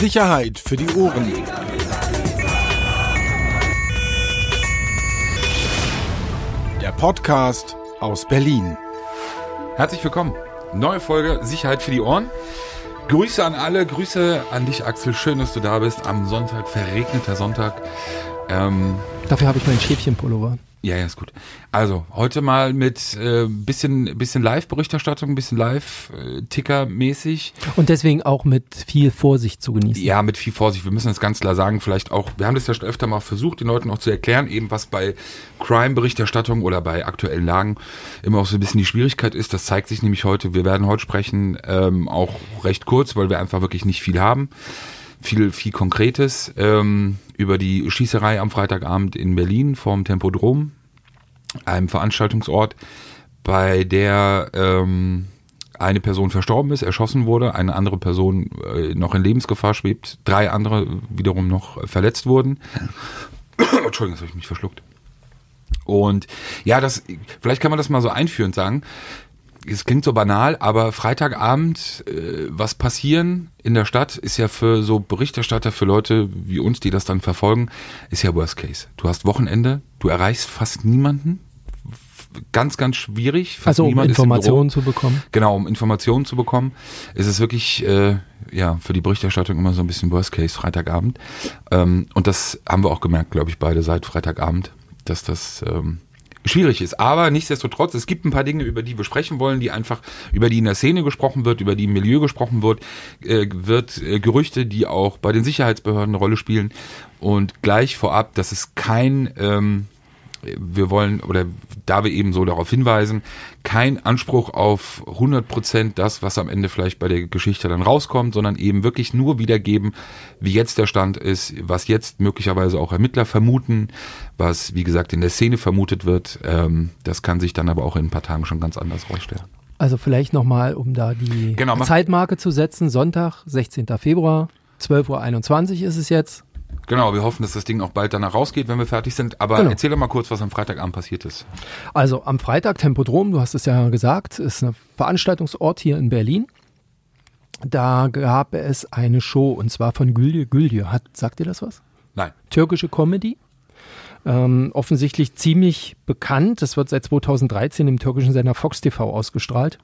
Sicherheit für die Ohren. Der Podcast aus Berlin. Herzlich willkommen. Neue Folge Sicherheit für die Ohren. Grüße an alle, Grüße an dich, Axel. Schön, dass du da bist am Sonntag, verregneter Sonntag. Ähm, Dafür habe ich meinen Schäfchenpullover. Ja, ja, ist gut. Also, heute mal mit äh, bisschen, bisschen Live-Berichterstattung, bisschen Live-Ticker-mäßig. Und deswegen auch mit viel Vorsicht zu genießen. Ja, mit viel Vorsicht. Wir müssen das ganz klar sagen, vielleicht auch, wir haben das ja schon öfter mal versucht, den Leuten auch zu erklären, eben was bei Crime-Berichterstattung oder bei aktuellen Lagen immer auch so ein bisschen die Schwierigkeit ist. Das zeigt sich nämlich heute. Wir werden heute sprechen, ähm, auch recht kurz, weil wir einfach wirklich nicht viel haben viel, viel Konkretes ähm, über die Schießerei am Freitagabend in Berlin vorm Tempodrom, einem Veranstaltungsort, bei der ähm, eine Person verstorben ist, erschossen wurde, eine andere Person äh, noch in Lebensgefahr schwebt, drei andere wiederum noch verletzt wurden. Entschuldigung, das habe ich mich verschluckt. Und ja, das, vielleicht kann man das mal so einführend sagen es klingt so banal, aber Freitagabend äh, was passieren in der Stadt ist ja für so Berichterstatter, für Leute wie uns, die das dann verfolgen, ist ja Worst Case. Du hast Wochenende, du erreichst fast niemanden. Ganz, ganz schwierig. Fast also um Informationen zu bekommen. Genau, um Informationen zu bekommen, ist es wirklich äh, ja für die Berichterstattung immer so ein bisschen Worst Case Freitagabend. Ähm, und das haben wir auch gemerkt, glaube ich, beide seit Freitagabend, dass das ähm, schwierig ist. Aber nichtsdestotrotz, es gibt ein paar Dinge, über die wir sprechen wollen, die einfach, über die in der Szene gesprochen wird, über die im Milieu gesprochen wird, äh, wird äh, Gerüchte, die auch bei den Sicherheitsbehörden eine Rolle spielen. Und gleich vorab, das ist kein ähm, wir wollen, oder da wir eben so darauf hinweisen, kein Anspruch auf 100 Prozent das, was am Ende vielleicht bei der Geschichte dann rauskommt, sondern eben wirklich nur wiedergeben, wie jetzt der Stand ist, was jetzt möglicherweise auch Ermittler vermuten, was, wie gesagt, in der Szene vermutet wird. Ähm, das kann sich dann aber auch in ein paar Tagen schon ganz anders rausstellen. Also vielleicht nochmal, um da die genau, Zeitmarke zu setzen, Sonntag, 16. Februar, 12.21 Uhr ist es jetzt. Genau, wir hoffen, dass das Ding auch bald danach rausgeht, wenn wir fertig sind. Aber genau. erzähl doch mal kurz, was am Freitagabend passiert ist. Also am Freitag Tempodrom, du hast es ja gesagt, ist ein Veranstaltungsort hier in Berlin. Da gab es eine Show und zwar von Gülje Gülje. Hat, sagt dir das was? Nein. Türkische Comedy. Ähm, offensichtlich ziemlich bekannt. Das wird seit 2013 im türkischen Sender Fox TV ausgestrahlt.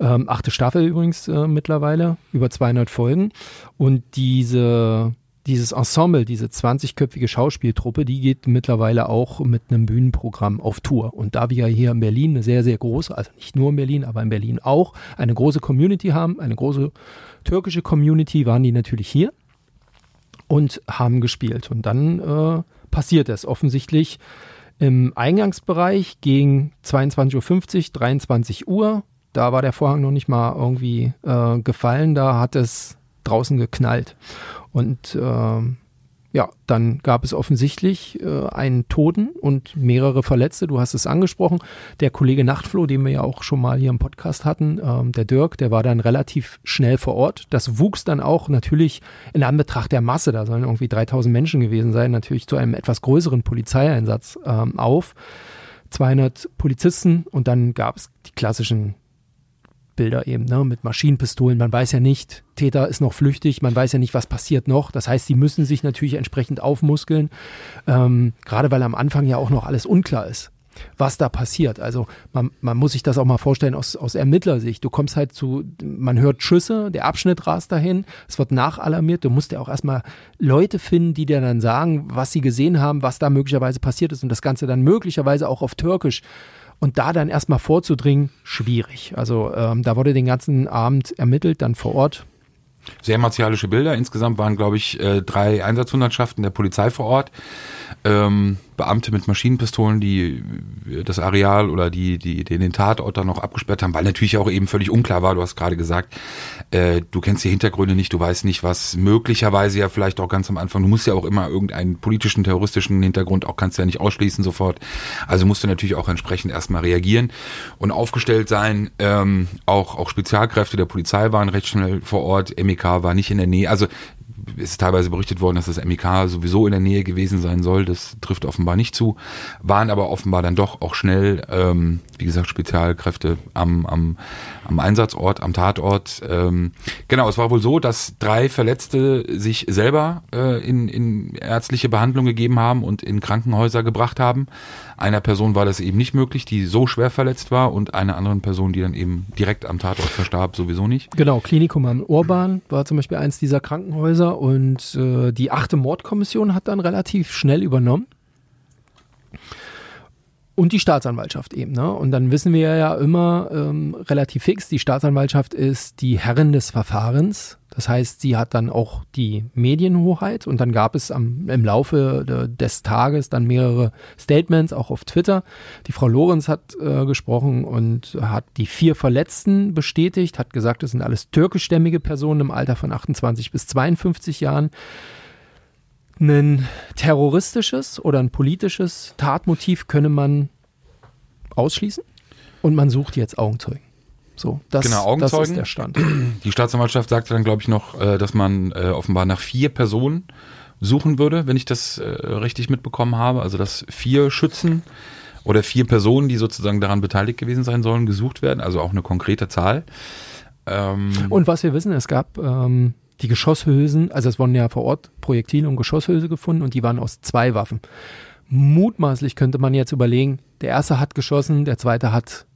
Ähm, achte Staffel übrigens äh, mittlerweile, über 200 Folgen. Und diese dieses Ensemble, diese 20-köpfige Schauspieltruppe, die geht mittlerweile auch mit einem Bühnenprogramm auf Tour. Und da wir hier in Berlin eine sehr, sehr große, also nicht nur in Berlin, aber in Berlin auch, eine große Community haben, eine große türkische Community, waren die natürlich hier und haben gespielt. Und dann äh, passiert es offensichtlich im Eingangsbereich gegen 22.50 Uhr, 23 Uhr. Da war der Vorhang noch nicht mal irgendwie äh, gefallen, da hat es draußen geknallt. Und äh, ja, dann gab es offensichtlich äh, einen Toten und mehrere Verletzte. Du hast es angesprochen. Der Kollege Nachtfloh, den wir ja auch schon mal hier im Podcast hatten, ähm, der Dirk, der war dann relativ schnell vor Ort. Das wuchs dann auch natürlich in Anbetracht der Masse, da sollen irgendwie 3000 Menschen gewesen sein, natürlich zu einem etwas größeren Polizeieinsatz ähm, auf. 200 Polizisten und dann gab es die klassischen Bilder eben, ne, mit Maschinenpistolen. Man weiß ja nicht, Täter ist noch flüchtig, man weiß ja nicht, was passiert noch. Das heißt, sie müssen sich natürlich entsprechend aufmuskeln, ähm, gerade weil am Anfang ja auch noch alles unklar ist, was da passiert. Also man, man muss sich das auch mal vorstellen aus, aus Ermittlersicht. Du kommst halt zu, man hört Schüsse, der Abschnitt rast dahin, es wird nachalarmiert. Du musst ja auch erstmal Leute finden, die dir dann sagen, was sie gesehen haben, was da möglicherweise passiert ist und das Ganze dann möglicherweise auch auf Türkisch und da dann erstmal vorzudringen, schwierig. Also ähm, da wurde den ganzen Abend ermittelt, dann vor Ort. Sehr martialische Bilder. Insgesamt waren, glaube ich, äh, drei Einsatzhundertschaften der Polizei vor Ort. Ähm, Beamte mit Maschinenpistolen, die das Areal oder die, die, den Tatort dann noch abgesperrt haben, weil natürlich auch eben völlig unklar war, du hast gerade gesagt, äh, du kennst die Hintergründe nicht, du weißt nicht, was möglicherweise ja vielleicht auch ganz am Anfang, du musst ja auch immer irgendeinen politischen, terroristischen Hintergrund auch kannst du ja nicht ausschließen sofort. Also musst du natürlich auch entsprechend erstmal reagieren und aufgestellt sein. Ähm, auch, auch Spezialkräfte der Polizei waren recht schnell vor Ort, MEK war nicht in der Nähe. Also ist teilweise berichtet worden, dass das MIK sowieso in der Nähe gewesen sein soll. Das trifft offenbar nicht zu. Waren aber offenbar dann doch auch schnell, ähm, wie gesagt, Spezialkräfte am, am, am Einsatzort, am Tatort. Ähm, genau, es war wohl so, dass drei Verletzte sich selber äh, in, in ärztliche Behandlung gegeben haben und in Krankenhäuser gebracht haben. Einer Person war das eben nicht möglich, die so schwer verletzt war und einer anderen Person, die dann eben direkt am Tatort verstarb, sowieso nicht. Genau, Klinikum am Urban war zum Beispiel eins dieser Krankenhäuser und äh, die achte Mordkommission hat dann relativ schnell übernommen. Und die Staatsanwaltschaft eben. Ne? Und dann wissen wir ja immer ähm, relativ fix, die Staatsanwaltschaft ist die Herrin des Verfahrens. Das heißt, sie hat dann auch die Medienhoheit und dann gab es am, im Laufe de, des Tages dann mehrere Statements, auch auf Twitter. Die Frau Lorenz hat äh, gesprochen und hat die vier Verletzten bestätigt, hat gesagt, es sind alles türkischstämmige Personen im Alter von 28 bis 52 Jahren ein terroristisches oder ein politisches Tatmotiv könne man ausschließen und man sucht jetzt Augenzeugen. So, das, genau, Augenzeugen. das ist der Stand. Die Staatsanwaltschaft sagte dann, glaube ich, noch, äh, dass man äh, offenbar nach vier Personen suchen würde, wenn ich das äh, richtig mitbekommen habe. Also dass vier Schützen oder vier Personen, die sozusagen daran beteiligt gewesen sein sollen, gesucht werden. Also auch eine konkrete Zahl. Ähm und was wir wissen, es gab ähm, die Geschosshülsen, also es wurden ja vor Ort Projektile und Geschosshülse gefunden und die waren aus zwei Waffen. Mutmaßlich könnte man jetzt überlegen, der erste hat geschossen, der zweite hat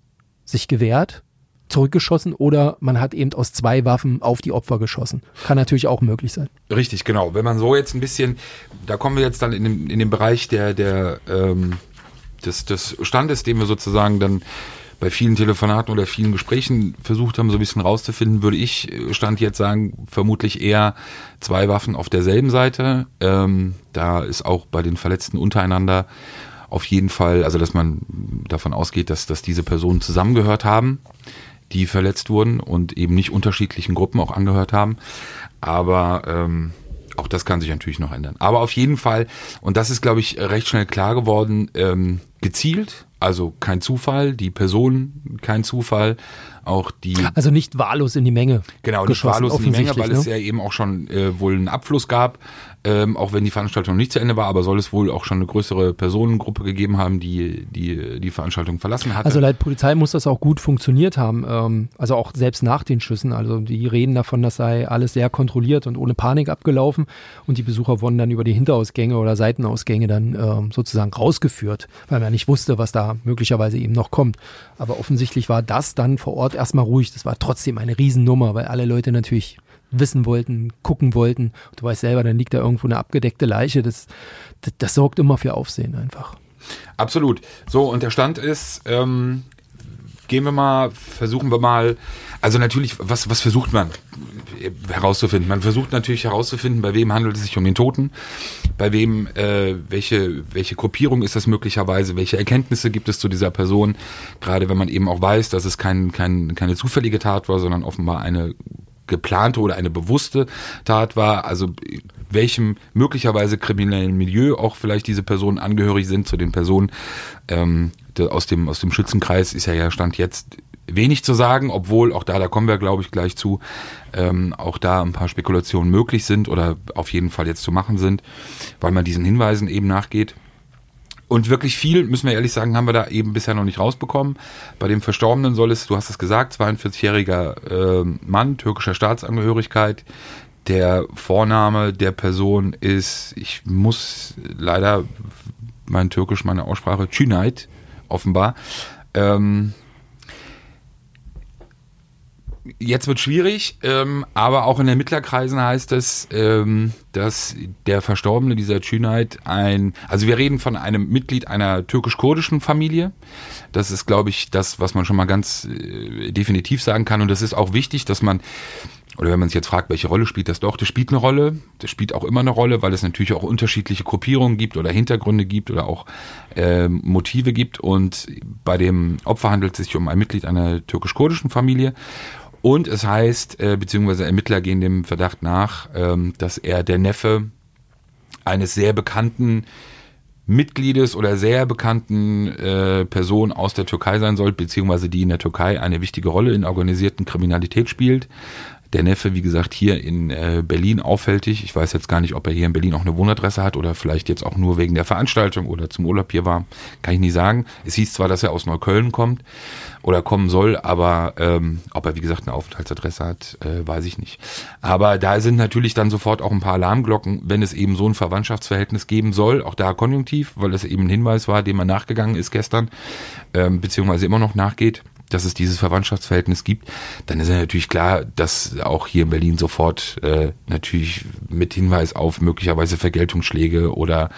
sich gewehrt, zurückgeschossen oder man hat eben aus zwei Waffen auf die Opfer geschossen. Kann natürlich auch möglich sein. Richtig, genau. Wenn man so jetzt ein bisschen, da kommen wir jetzt dann in den, in den Bereich der, der, ähm, des, des Standes, den wir sozusagen dann bei vielen Telefonaten oder vielen Gesprächen versucht haben, so ein bisschen rauszufinden, würde ich äh, Stand jetzt sagen, vermutlich eher zwei Waffen auf derselben Seite. Ähm, da ist auch bei den Verletzten untereinander auf jeden Fall, also dass man davon ausgeht, dass, dass diese Personen zusammengehört haben, die verletzt wurden und eben nicht unterschiedlichen Gruppen auch angehört haben. Aber ähm, auch das kann sich natürlich noch ändern. Aber auf jeden Fall, und das ist, glaube ich, recht schnell klar geworden, ähm, gezielt also kein Zufall, die Person kein Zufall, auch die. Also nicht wahllos in die Menge. Genau, nicht wahllos in die Menge, weil ne? es ja eben auch schon äh, wohl einen Abfluss gab ähm, auch wenn die Veranstaltung nicht zu Ende war, aber soll es wohl auch schon eine größere Personengruppe gegeben haben, die die, die Veranstaltung verlassen hat. Also laut Polizei muss das auch gut funktioniert haben, ähm, also auch selbst nach den Schüssen. Also die reden davon, das sei alles sehr kontrolliert und ohne Panik abgelaufen und die Besucher wurden dann über die Hinterausgänge oder Seitenausgänge dann ähm, sozusagen rausgeführt, weil man nicht wusste, was da möglicherweise eben noch kommt. Aber offensichtlich war das dann vor Ort erstmal ruhig. Das war trotzdem eine Riesennummer, weil alle Leute natürlich wissen wollten, gucken wollten. Du weißt selber, dann liegt da irgendwo eine abgedeckte Leiche. Das, das, das sorgt immer für Aufsehen einfach. Absolut. So, und der Stand ist, ähm, gehen wir mal, versuchen wir mal, also natürlich, was, was versucht man? Herauszufinden? Man versucht natürlich herauszufinden, bei wem handelt es sich um den Toten, bei wem, äh, welche, welche Gruppierung ist das möglicherweise, welche Erkenntnisse gibt es zu dieser Person, gerade wenn man eben auch weiß, dass es kein, kein, keine zufällige Tat war, sondern offenbar eine geplante oder eine bewusste Tat war, also welchem möglicherweise kriminellen Milieu auch vielleicht diese Personen angehörig sind zu den Personen ähm, aus dem aus dem Schützenkreis ist ja ja stand jetzt wenig zu sagen, obwohl auch da, da kommen wir glaube ich gleich zu, ähm, auch da ein paar Spekulationen möglich sind oder auf jeden Fall jetzt zu machen sind, weil man diesen Hinweisen eben nachgeht. Und wirklich viel, müssen wir ehrlich sagen, haben wir da eben bisher noch nicht rausbekommen. Bei dem Verstorbenen soll es, du hast es gesagt, 42-jähriger äh, Mann, türkischer Staatsangehörigkeit. Der Vorname der Person ist, ich muss leider mein Türkisch, meine Aussprache, Cüneyt, offenbar. Ähm, jetzt wird schwierig, ähm, aber auch in Ermittlerkreisen heißt es, ähm, dass der Verstorbene, dieser Cüneyt, ein, also wir reden von einem Mitglied einer türkisch-kurdischen Familie. Das ist, glaube ich, das, was man schon mal ganz äh, definitiv sagen kann. Und das ist auch wichtig, dass man oder wenn man sich jetzt fragt, welche Rolle spielt das doch, das spielt eine Rolle. Das spielt auch immer eine Rolle, weil es natürlich auch unterschiedliche Gruppierungen gibt oder Hintergründe gibt oder auch äh, Motive gibt. Und bei dem Opfer handelt es sich um ein Mitglied einer türkisch-kurdischen Familie. Und es heißt, äh, beziehungsweise Ermittler gehen dem Verdacht nach, ähm, dass er der Neffe eines sehr bekannten Mitgliedes oder sehr bekannten äh, Person aus der Türkei sein soll, beziehungsweise die in der Türkei eine wichtige Rolle in organisierten Kriminalität spielt. Der Neffe, wie gesagt, hier in äh, Berlin auffällig. Ich weiß jetzt gar nicht, ob er hier in Berlin auch eine Wohnadresse hat oder vielleicht jetzt auch nur wegen der Veranstaltung oder zum Urlaub hier war. Kann ich nicht sagen. Es hieß zwar, dass er aus Neukölln kommt oder kommen soll, aber ähm, ob er, wie gesagt, eine Aufenthaltsadresse hat, äh, weiß ich nicht. Aber da sind natürlich dann sofort auch ein paar Alarmglocken, wenn es eben so ein Verwandtschaftsverhältnis geben soll. Auch da konjunktiv, weil das eben ein Hinweis war, dem man nachgegangen ist gestern, ähm, beziehungsweise immer noch nachgeht dass es dieses Verwandtschaftsverhältnis gibt, dann ist ja natürlich klar, dass auch hier in Berlin sofort äh, natürlich mit Hinweis auf möglicherweise Vergeltungsschläge oder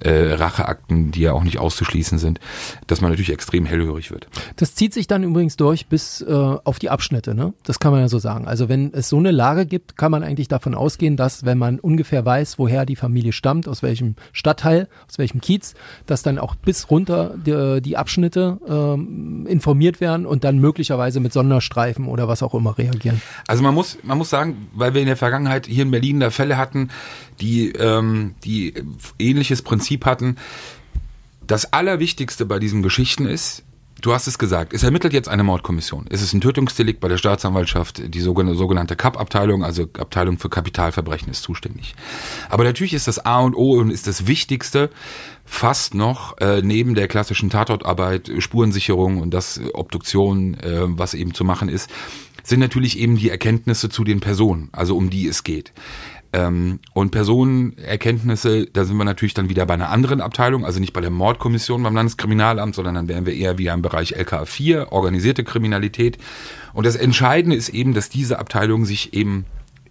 äh, Racheakten, die ja auch nicht auszuschließen sind, dass man natürlich extrem hellhörig wird. Das zieht sich dann übrigens durch bis äh, auf die Abschnitte, ne? Das kann man ja so sagen. Also wenn es so eine Lage gibt, kann man eigentlich davon ausgehen, dass wenn man ungefähr weiß, woher die Familie stammt, aus welchem Stadtteil, aus welchem Kiez, dass dann auch bis runter die, die Abschnitte ähm, informiert werden und und dann möglicherweise mit Sonderstreifen oder was auch immer reagieren. Also man muss, man muss sagen, weil wir in der Vergangenheit hier in Berlin da Fälle hatten, die, ähm, die ähnliches Prinzip hatten. Das Allerwichtigste bei diesen Geschichten ist, Du hast es gesagt, es ermittelt jetzt eine Mordkommission. Es ist ein Tötungsdelikt bei der Staatsanwaltschaft, die sogenannte CAP-Abteilung, also Abteilung für Kapitalverbrechen, ist zuständig. Aber natürlich ist das A und O und ist das Wichtigste fast noch äh, neben der klassischen Tatortarbeit, Spurensicherung und das Obduktion, äh, was eben zu machen ist, sind natürlich eben die Erkenntnisse zu den Personen, also um die es geht. Ähm, und Personenerkenntnisse, da sind wir natürlich dann wieder bei einer anderen Abteilung, also nicht bei der Mordkommission beim Landeskriminalamt, sondern dann wären wir eher wieder im Bereich LKA 4, organisierte Kriminalität. Und das Entscheidende ist eben, dass diese Abteilung sich eben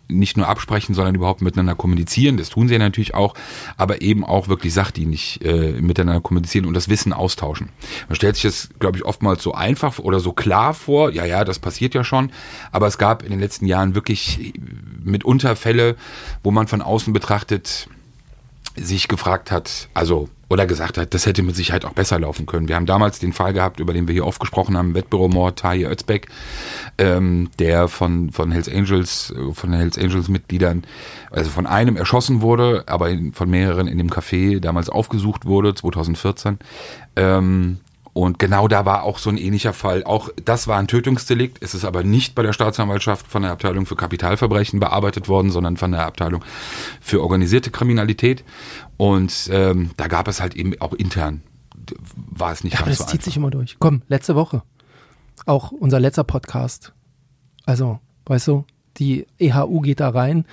nicht nur absprechen, sondern überhaupt miteinander kommunizieren. Das tun sie ja natürlich auch, aber eben auch wirklich sachdienlich äh, miteinander kommunizieren und das Wissen austauschen. Man stellt sich das, glaube ich, oftmals so einfach oder so klar vor. Ja, ja, das passiert ja schon. Aber es gab in den letzten Jahren wirklich mitunter Fälle, wo man von außen betrachtet sich gefragt hat, also oder gesagt hat, das hätte mit Sicherheit auch besser laufen können. Wir haben damals den Fall gehabt, über den wir hier oft gesprochen haben, Wettbüromord Tahir Özbeck, ähm, der von, von Hells Angels, von den Hells Angels Mitgliedern, also von einem erschossen wurde, aber von mehreren in dem Café damals aufgesucht wurde, 2014. Ähm, und genau da war auch so ein ähnlicher Fall. Auch das war ein Tötungsdelikt. Es ist aber nicht bei der Staatsanwaltschaft von der Abteilung für Kapitalverbrechen bearbeitet worden, sondern von der Abteilung für organisierte Kriminalität. Und ähm, da gab es halt eben auch intern, war es nicht ja, ganz aber das so zieht einfach. sich immer durch. Komm, letzte Woche. Auch unser letzter Podcast. Also, weißt du, die EHU geht da rein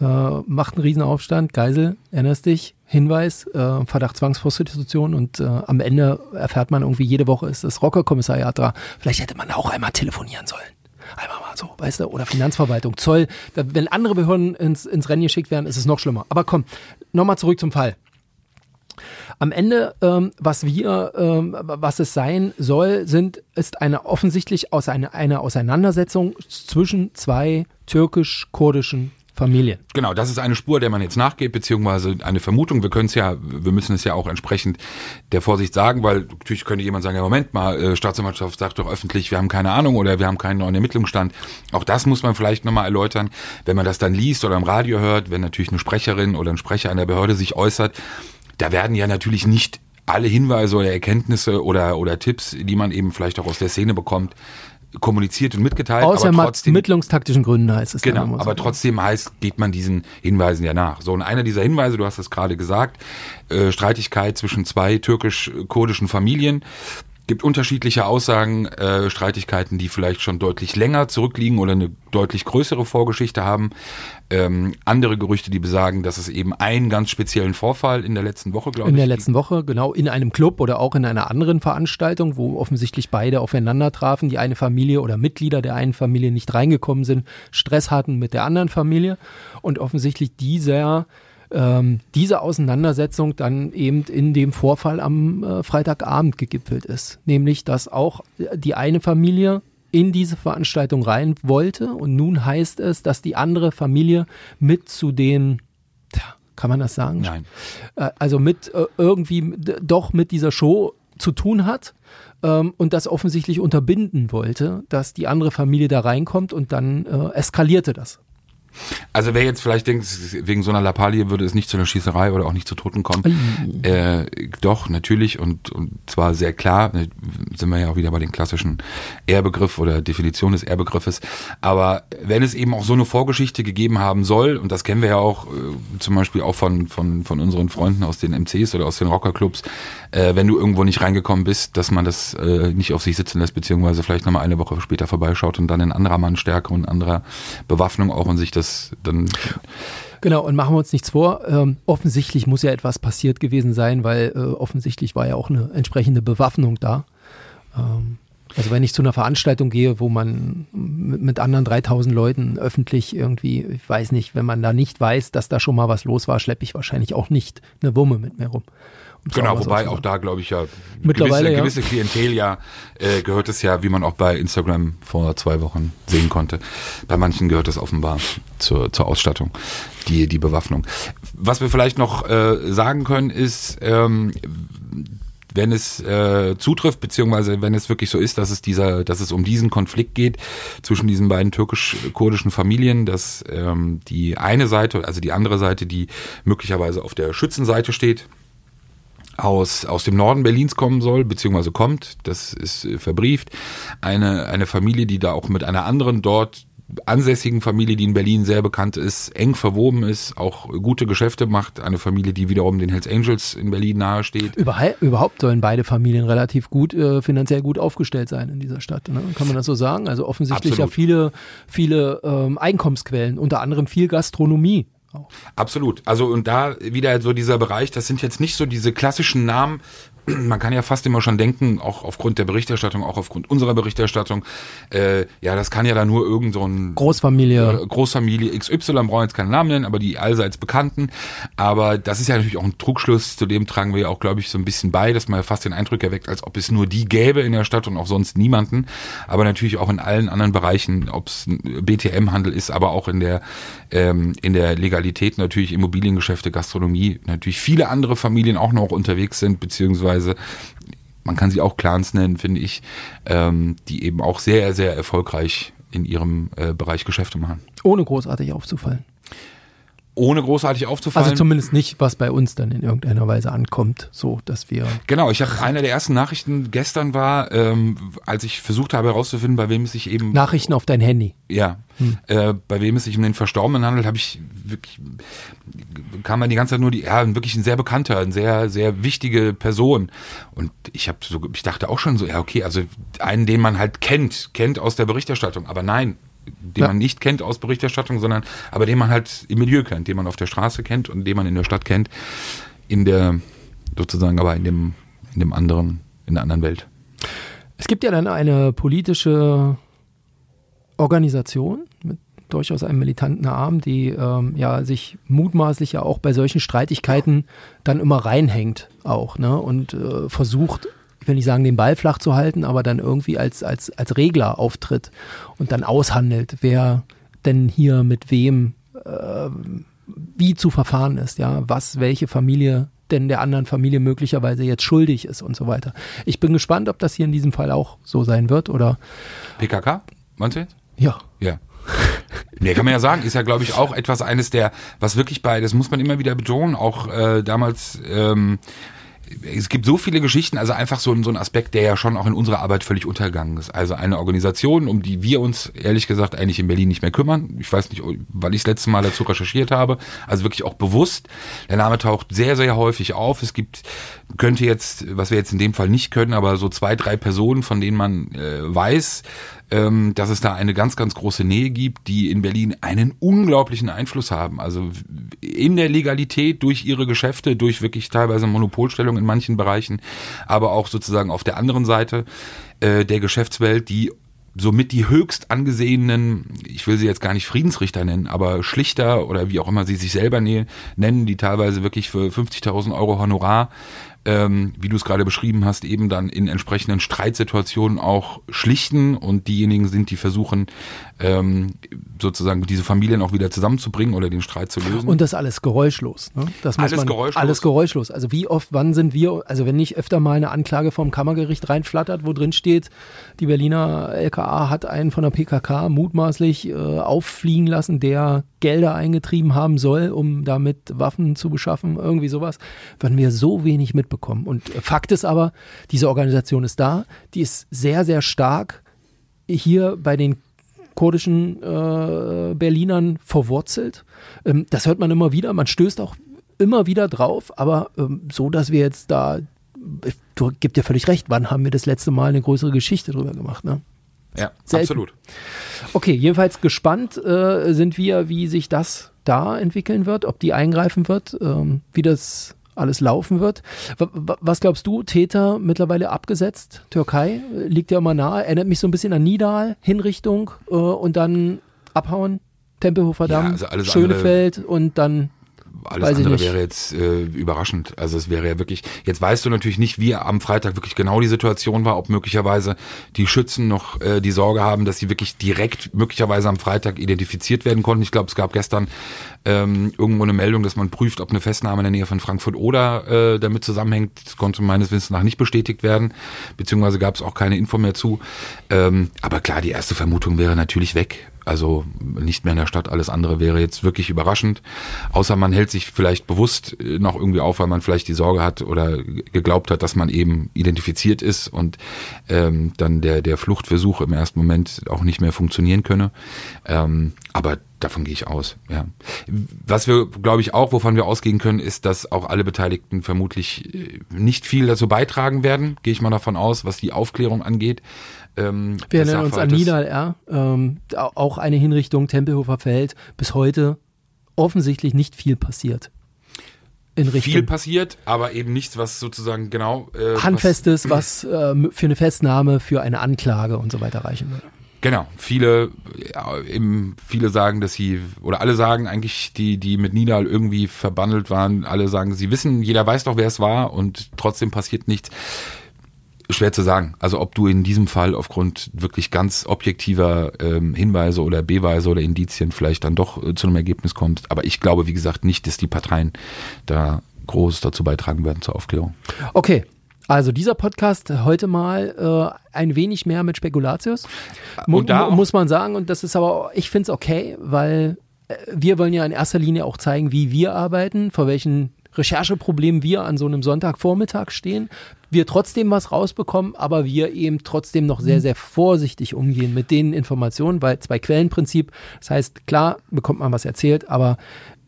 äh, macht einen Riesenaufstand, Geisel, erinnerst dich, Hinweis, äh, Verdacht Zwangsprostitution und äh, am Ende erfährt man irgendwie, jede Woche ist das Rockerkommissariat da. Vielleicht hätte man auch einmal telefonieren sollen. Einmal mal so, weißt du, oder Finanzverwaltung, Zoll. Da, wenn andere Behörden ins, ins Rennen geschickt werden, ist es noch schlimmer. Aber komm, nochmal zurück zum Fall. Am Ende, ähm, was wir, ähm, was es sein soll, sind, ist eine offensichtlich aus eine, eine Auseinandersetzung zwischen zwei türkisch-kurdischen Familien. Genau, das ist eine Spur, der man jetzt nachgeht, beziehungsweise eine Vermutung. Wir können es ja, wir müssen es ja auch entsprechend der Vorsicht sagen, weil natürlich könnte jemand sagen, ja Moment mal, äh, Staatsanwaltschaft sagt doch öffentlich, wir haben keine Ahnung oder wir haben keinen neuen Ermittlungsstand. Auch das muss man vielleicht nochmal erläutern, wenn man das dann liest oder im Radio hört, wenn natürlich eine Sprecherin oder ein Sprecher einer Behörde sich äußert. Da werden ja natürlich nicht alle Hinweise oder Erkenntnisse oder, oder Tipps, die man eben vielleicht auch aus der Szene bekommt, kommuniziert und mitgeteilt. Aus ermittlungstaktischen Gründen heißt es. Genau, aber trotzdem heißt, geht man diesen Hinweisen ja nach. So, und einer dieser Hinweise, du hast es gerade gesagt, äh, Streitigkeit zwischen zwei türkisch-kurdischen Familien gibt unterschiedliche Aussagen, äh, Streitigkeiten, die vielleicht schon deutlich länger zurückliegen oder eine deutlich größere Vorgeschichte haben. Ähm, andere Gerüchte, die besagen, dass es eben einen ganz speziellen Vorfall in der letzten Woche, glaube ich. In der letzten Woche, genau, in einem Club oder auch in einer anderen Veranstaltung, wo offensichtlich beide aufeinander trafen, die eine Familie oder Mitglieder der einen Familie nicht reingekommen sind, Stress hatten mit der anderen Familie und offensichtlich dieser ähm, diese Auseinandersetzung dann eben in dem Vorfall am äh, Freitagabend gegipfelt ist. Nämlich, dass auch die eine Familie in diese Veranstaltung rein wollte und nun heißt es, dass die andere Familie mit zu den kann man das sagen? Nein. Äh, also mit äh, irgendwie doch mit dieser Show zu tun hat ähm, und das offensichtlich unterbinden wollte, dass die andere Familie da reinkommt und dann äh, eskalierte das. Also wer jetzt vielleicht denkt, wegen so einer Lappalie würde es nicht zu einer Schießerei oder auch nicht zu Toten kommen. Äh, doch, natürlich und, und zwar sehr klar, ne, sind wir ja auch wieder bei den klassischen Ehrbegriff oder Definition des Ehrbegriffes. Aber wenn es eben auch so eine Vorgeschichte gegeben haben soll, und das kennen wir ja auch äh, zum Beispiel auch von, von, von unseren Freunden aus den MCs oder aus den Rockerclubs, äh, wenn du irgendwo nicht reingekommen bist, dass man das äh, nicht auf sich sitzen lässt, beziehungsweise vielleicht nochmal eine Woche später vorbeischaut und dann in anderer Mannstärke und anderer Bewaffnung auch und sich das dann Genau, und machen wir uns nichts vor. Ähm, offensichtlich muss ja etwas passiert gewesen sein, weil äh, offensichtlich war ja auch eine entsprechende Bewaffnung da. Ähm, also wenn ich zu einer Veranstaltung gehe, wo man mit, anderen 3000 Leuten öffentlich irgendwie, ich weiß nicht, wenn man da nicht weiß, dass da schon mal was los war, schleppe ich wahrscheinlich auch nicht eine Wumme mit mir rum. Genau, wobei auch da glaube ich ja Mittlerweile, gewisse, ja. gewisse Klientel ja äh, gehört es ja, wie man auch bei Instagram vor zwei Wochen sehen konnte. Bei manchen gehört es offenbar zur, zur Ausstattung, die, die Bewaffnung. Was wir vielleicht noch äh, sagen können, ist, ähm, wenn es äh, zutrifft, beziehungsweise wenn es wirklich so ist, dass es dieser, dass es um diesen Konflikt geht zwischen diesen beiden türkisch-kurdischen Familien, dass ähm, die eine Seite, also die andere Seite, die möglicherweise auf der Schützenseite steht, aus, aus dem Norden Berlins kommen soll, beziehungsweise kommt, das ist äh, verbrieft. Eine, eine Familie, die da auch mit einer anderen dort ansässigen Familie, die in Berlin sehr bekannt ist, eng verwoben ist, auch gute Geschäfte macht. Eine Familie, die wiederum den Hells Angels in Berlin nahesteht. Überhaupt sollen beide Familien relativ gut, äh, finanziell gut aufgestellt sein in dieser Stadt. Ne? Kann man das so sagen? Also offensichtlich Absolut. ja viele, viele ähm, Einkommensquellen, unter anderem viel Gastronomie. Auch. Absolut. Also und da wieder so dieser Bereich, das sind jetzt nicht so diese klassischen Namen, man kann ja fast immer schon denken, auch aufgrund der Berichterstattung, auch aufgrund unserer Berichterstattung, äh, ja, das kann ja da nur irgend so ein Großfamilie. Äh, Großfamilie XY, brauchen wir jetzt keinen Namen nennen, aber die allseits bekannten. Aber das ist ja natürlich auch ein Trugschluss, zu dem tragen wir ja auch, glaube ich, so ein bisschen bei, dass man ja fast den Eindruck erweckt, als ob es nur die gäbe in der Stadt und auch sonst niemanden. Aber natürlich auch in allen anderen Bereichen, ob es BTM-Handel ist, aber auch in der, ähm, in der Legalität natürlich Immobiliengeschäfte, Gastronomie, natürlich viele andere Familien auch noch unterwegs sind, beziehungsweise beziehungsweise man kann sie auch Clans nennen, finde ich, ähm, die eben auch sehr, sehr erfolgreich in ihrem äh, Bereich Geschäfte machen. Ohne großartig aufzufallen ohne großartig aufzufallen. Also zumindest nicht, was bei uns dann in irgendeiner Weise ankommt, so dass wir. Genau, ich habe eine der ersten Nachrichten gestern war, ähm, als ich versucht habe herauszufinden, bei wem es sich eben Nachrichten auf dein Handy. Ja, hm. äh, bei wem es sich um den Verstorbenen handelt, habe ich wirklich kam man die ganze Zeit nur die, ja, wirklich ein sehr bekannter, ein sehr sehr wichtige Person und ich habe so, ich dachte auch schon so, ja okay, also einen, den man halt kennt, kennt aus der Berichterstattung, aber nein, den ja. man nicht kennt aus Berichterstattung, sondern aber den man halt im Milieu kennt, den man auf der Straße kennt und den man in der Stadt kennt, in der sozusagen aber in dem in dem anderen in der anderen Welt. Es gibt ja dann eine politische Organisation mit durchaus einem militanten Arm, die ähm, ja sich mutmaßlich ja auch bei solchen Streitigkeiten dann immer reinhängt auch ne und äh, versucht ich will nicht sagen, den Ball flach zu halten, aber dann irgendwie als, als, als Regler auftritt und dann aushandelt, wer denn hier mit wem äh, wie zu verfahren ist, ja, was welche Familie denn der anderen Familie möglicherweise jetzt schuldig ist und so weiter. Ich bin gespannt, ob das hier in diesem Fall auch so sein wird oder PKK, meinst du jetzt? Ja. Ja. Nee, kann man ja sagen, ist ja, glaube ich, auch etwas eines der, was wirklich bei, das muss man immer wieder betonen, auch äh, damals ähm, es gibt so viele Geschichten, also einfach so, so ein Aspekt, der ja schon auch in unserer Arbeit völlig untergegangen ist. Also eine Organisation, um die wir uns ehrlich gesagt eigentlich in Berlin nicht mehr kümmern. Ich weiß nicht, weil ich das letzte Mal dazu recherchiert habe. Also wirklich auch bewusst. Der Name taucht sehr, sehr häufig auf. Es gibt, könnte jetzt, was wir jetzt in dem Fall nicht können, aber so zwei, drei Personen, von denen man äh, weiß, ähm, dass es da eine ganz, ganz große Nähe gibt, die in Berlin einen unglaublichen Einfluss haben. Also in der Legalität durch ihre Geschäfte, durch wirklich teilweise Monopolstellung in manchen Bereichen, aber auch sozusagen auf der anderen Seite äh, der Geschäftswelt, die somit die höchst angesehenen, ich will sie jetzt gar nicht Friedensrichter nennen, aber Schlichter oder wie auch immer sie sich selber nennen, die teilweise wirklich für 50.000 Euro Honorar ähm, wie du es gerade beschrieben hast, eben dann in entsprechenden Streitsituationen auch schlichten und diejenigen sind, die versuchen, ähm, sozusagen diese Familien auch wieder zusammenzubringen oder den Streit zu lösen. Und das alles geräuschlos. Ne? Das muss Alles man, geräuschlos. Alles geräuschlos. Also wie oft, wann sind wir, also wenn nicht öfter mal eine Anklage vom Kammergericht reinflattert, wo drin steht, die Berliner LKA hat einen von der PKK mutmaßlich äh, auffliegen lassen, der Gelder eingetrieben haben soll, um damit Waffen zu beschaffen, irgendwie sowas, werden wir so wenig mitbekommen. Und Fakt ist aber, diese Organisation ist da, die ist sehr, sehr stark hier bei den kurdischen äh, Berlinern verwurzelt. Ähm, das hört man immer wieder, man stößt auch immer wieder drauf, aber ähm, so, dass wir jetzt da, du gibst ja völlig recht, wann haben wir das letzte Mal eine größere Geschichte drüber gemacht, ne? Ja, selten. absolut. Okay, jedenfalls gespannt äh, sind wir, wie sich das da entwickeln wird, ob die eingreifen wird, ähm, wie das alles laufen wird. Was glaubst du, Täter mittlerweile abgesetzt? Türkei äh, liegt ja immer nahe, erinnert mich so ein bisschen an Nidal, Hinrichtung äh, und dann abhauen, Tempelhofer Ja, Damm, also alles Schönefeld und dann Alles Weiß andere wäre jetzt äh, überraschend. Also es wäre ja wirklich, jetzt weißt du natürlich nicht, wie am Freitag wirklich genau die Situation war, ob möglicherweise die Schützen noch äh, die Sorge haben, dass sie wirklich direkt möglicherweise am Freitag identifiziert werden konnten. Ich glaube, es gab gestern ähm, irgendwo eine Meldung, dass man prüft, ob eine Festnahme in der Nähe von Frankfurt oder äh, damit zusammenhängt. Das konnte meines Wissens nach nicht bestätigt werden, beziehungsweise gab es auch keine Info mehr zu. Ähm, aber klar, die erste Vermutung wäre natürlich weg. Also nicht mehr in der Stadt, alles andere wäre jetzt wirklich überraschend. Außer man hält sich vielleicht bewusst äh, noch irgendwie auf, weil man vielleicht die Sorge hat oder geglaubt hat, dass man eben identifiziert ist und ähm, dann der, der Fluchtversuch im ersten Moment auch nicht mehr funktionieren könne. Ähm, aber davon gehe ich aus, ja. Was wir, glaube ich, auch, wovon wir ausgehen können, ist, dass auch alle Beteiligten vermutlich äh, nicht viel dazu beitragen werden, gehe ich mal davon aus, was die Aufklärung angeht. Ähm, Wir erinnern uns an. Nidal R. Ähm, au- auch eine Hinrichtung Tempelhofer Feld. Bis heute offensichtlich nicht viel passiert. In Richtung viel passiert, aber eben nichts, was sozusagen genau äh, Handfestes, was ähm, für eine Festnahme, für eine Anklage und so weiter reichen würde. Genau, viele ja, eben viele sagen, dass sie oder alle sagen eigentlich, die die mit Nidal irgendwie verbandelt waren, alle sagen, sie wissen, jeder weiß doch, wer es war und trotzdem passiert nichts. Schwer zu sagen. Also ob du in diesem Fall aufgrund wirklich ganz objektiver ähm, Hinweise oder Beweise oder Indizien vielleicht dann doch äh, zu einem Ergebnis kommst. Aber ich glaube, wie gesagt, nicht, dass die Parteien da groß dazu beitragen werden zur Aufklärung. Okay, also dieser Podcast heute mal äh, ein wenig mehr mit Spekulatius. Mu muss man sagen, und das ist aber, ich finde es okay, weil äh, wir wollen ja in erster Linie auch zeigen, wie wir arbeiten, vor welchen Rechercheproblemen wir an so einem Sonntagvormittag stehen. Wir trotzdem was rausbekommen, aber wir eben trotzdem noch sehr, sehr vorsichtig umgehen mit den Informationen, weil zwei Quellenprinzip, das heißt, klar bekommt man was erzählt, aber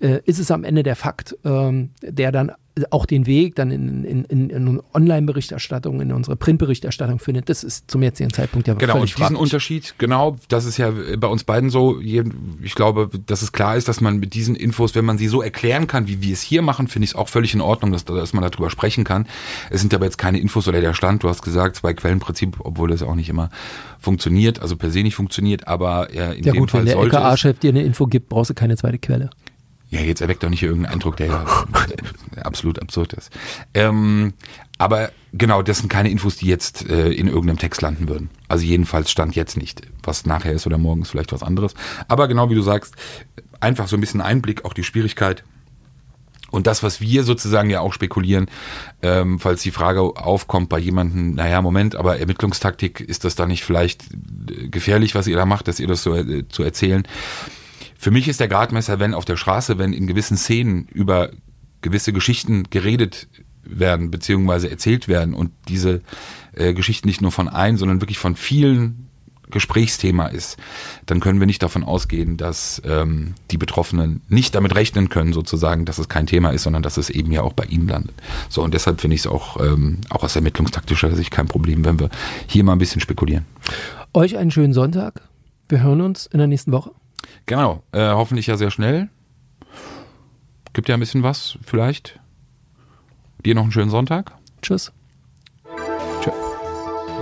äh, ist es am Ende der Fakt, ähm, der dann auch den Weg dann in, in, in, in Online-Berichterstattung, in unsere Printberichterstattung findet, das ist zum jetzigen Zeitpunkt ja Genau, und diesen fraglich. Unterschied, genau, das ist ja bei uns beiden so. Ich glaube, dass es klar ist, dass man mit diesen Infos, wenn man sie so erklären kann, wie wir es hier machen, finde ich es auch völlig in Ordnung, dass, dass man darüber sprechen kann. Es sind aber jetzt keine Infos oder der Stand, du hast gesagt, zwei Quellenprinzip, obwohl das auch nicht immer funktioniert, also per se nicht funktioniert, aber äh, in Ja dem gut, Fall wenn der sollte es. LKA-Chef dir eine Info gibt, brauchst du keine zweite Quelle. Ja, jetzt erweckt doch nicht irgendeinen Eindruck, der ja absolut absurd ist. Ähm, aber genau, das sind keine Infos, die jetzt äh, in irgendeinem Text landen würden. Also jedenfalls stand jetzt nicht. Was nachher ist oder morgen ist vielleicht was anderes. Aber genau wie du sagst, einfach so ein bisschen Einblick, auch die Schwierigkeit. Und das, was wir sozusagen ja auch spekulieren, ähm, falls die Frage aufkommt bei jemandem, naja, Moment, aber Ermittlungstaktik, ist das da nicht vielleicht äh, gefährlich, was ihr da macht, dass ihr das so äh, zu erzählen? Für mich ist der Gradmesser, wenn auf der Straße, wenn in gewissen Szenen über gewisse Geschichten geredet werden, beziehungsweise erzählt werden und diese äh, Geschichten nicht nur von ein, sondern wirklich von vielen Gesprächsthema ist, dann können wir nicht davon ausgehen, dass ähm, die Betroffenen nicht damit rechnen können, sozusagen, dass es kein Thema ist, sondern dass es eben ja auch bei ihnen landet. So, und deshalb finde ich es auch, ähm, auch aus ermittlungstaktischer Sicht kein Problem, wenn wir hier mal ein bisschen spekulieren. Euch einen schönen Sonntag. Wir hören uns in der nächsten Woche. Genau, äh, hoffentlich ja sehr schnell. Gibt ja ein bisschen was, vielleicht. Dir noch einen schönen Sonntag. Tschüss.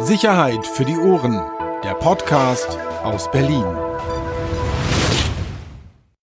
Sicherheit für die Ohren. Der Podcast aus Berlin.